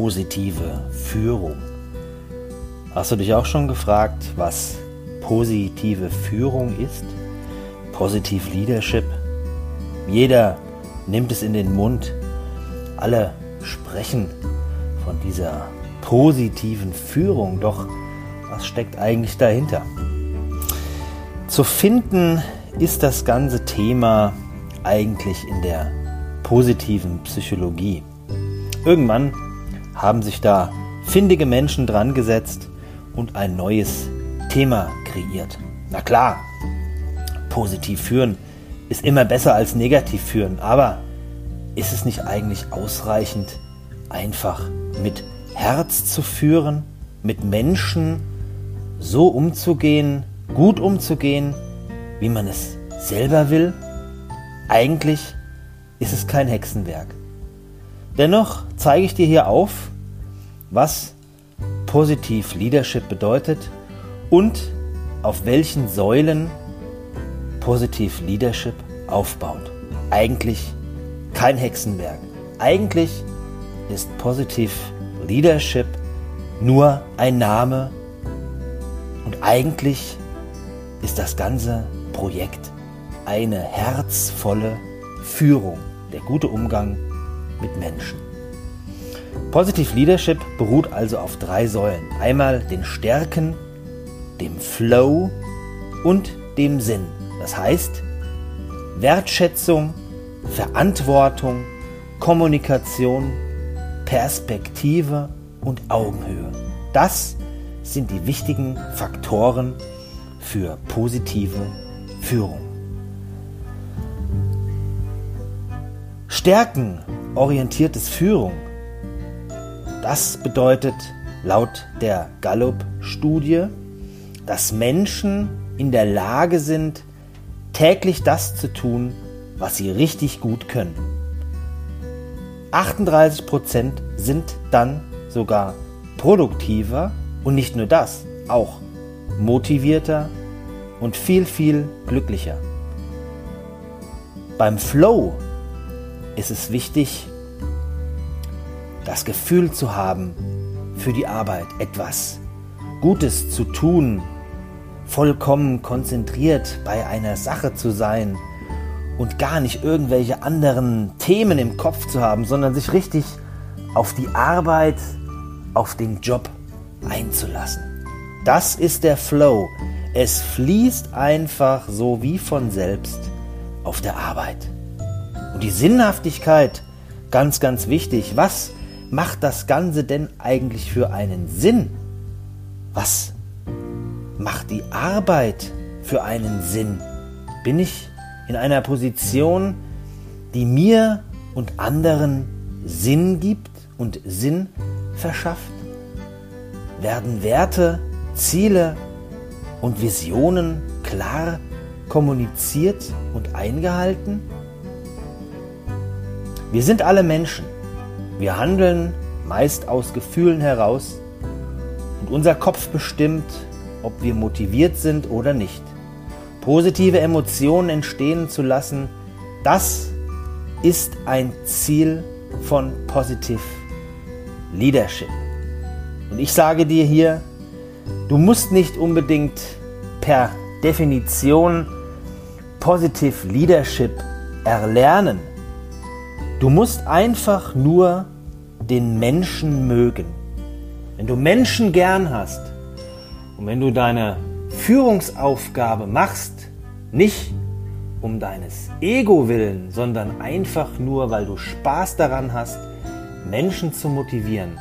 positive Führung. Hast du dich auch schon gefragt, was positive Führung ist? Positive Leadership? Jeder nimmt es in den Mund. Alle sprechen von dieser positiven Führung. Doch was steckt eigentlich dahinter? Zu finden ist das ganze Thema eigentlich in der positiven Psychologie. Irgendwann haben sich da findige Menschen dran gesetzt und ein neues Thema kreiert. Na klar, positiv führen ist immer besser als negativ führen, aber ist es nicht eigentlich ausreichend, einfach mit Herz zu führen, mit Menschen so umzugehen, gut umzugehen, wie man es selber will? Eigentlich ist es kein Hexenwerk. Dennoch zeige ich dir hier auf, was positiv Leadership bedeutet und auf welchen Säulen positiv Leadership aufbaut. Eigentlich kein Hexenwerk. Eigentlich ist positiv Leadership nur ein Name und eigentlich ist das ganze Projekt eine herzvolle Führung, der gute Umgang mit Menschen. Positive Leadership beruht also auf drei Säulen. Einmal den Stärken, dem Flow und dem Sinn. Das heißt Wertschätzung, Verantwortung, Kommunikation, Perspektive und Augenhöhe. Das sind die wichtigen Faktoren für positive Führung. Stärkenorientiertes Führung. Das bedeutet laut der Gallup-Studie, dass Menschen in der Lage sind, täglich das zu tun, was sie richtig gut können. 38% sind dann sogar produktiver und nicht nur das, auch motivierter und viel, viel glücklicher. Beim Flow ist es wichtig, das Gefühl zu haben, für die Arbeit etwas Gutes zu tun, vollkommen konzentriert bei einer Sache zu sein und gar nicht irgendwelche anderen Themen im Kopf zu haben, sondern sich richtig auf die Arbeit, auf den Job einzulassen. Das ist der Flow. Es fließt einfach so wie von selbst auf der Arbeit. Und die Sinnhaftigkeit, ganz, ganz wichtig. Was macht das Ganze denn eigentlich für einen Sinn? Was macht die Arbeit für einen Sinn? Bin ich in einer Position, die mir und anderen Sinn gibt und Sinn verschafft? Werden Werte, Ziele und Visionen klar kommuniziert und eingehalten? Wir sind alle Menschen. Wir handeln meist aus Gefühlen heraus und unser Kopf bestimmt, ob wir motiviert sind oder nicht. Positive Emotionen entstehen zu lassen, das ist ein Ziel von Positive Leadership. Und ich sage dir hier, du musst nicht unbedingt per Definition Positive Leadership erlernen. Du musst einfach nur den Menschen mögen. Wenn du Menschen gern hast und wenn du deine Führungsaufgabe machst, nicht um deines Ego willen, sondern einfach nur, weil du Spaß daran hast, Menschen zu motivieren,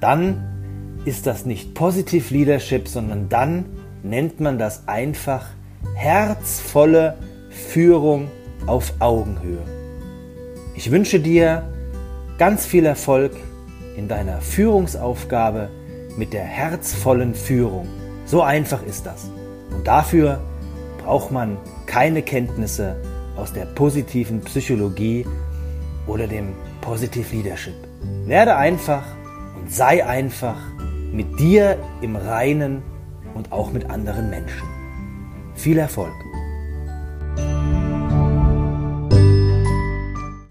dann ist das nicht Positive Leadership, sondern dann nennt man das einfach herzvolle Führung auf Augenhöhe. Ich wünsche dir ganz viel Erfolg in deiner Führungsaufgabe mit der herzvollen Führung. So einfach ist das. Und dafür braucht man keine Kenntnisse aus der positiven Psychologie oder dem Positive Leadership. Werde einfach und sei einfach mit dir im Reinen und auch mit anderen Menschen. Viel Erfolg!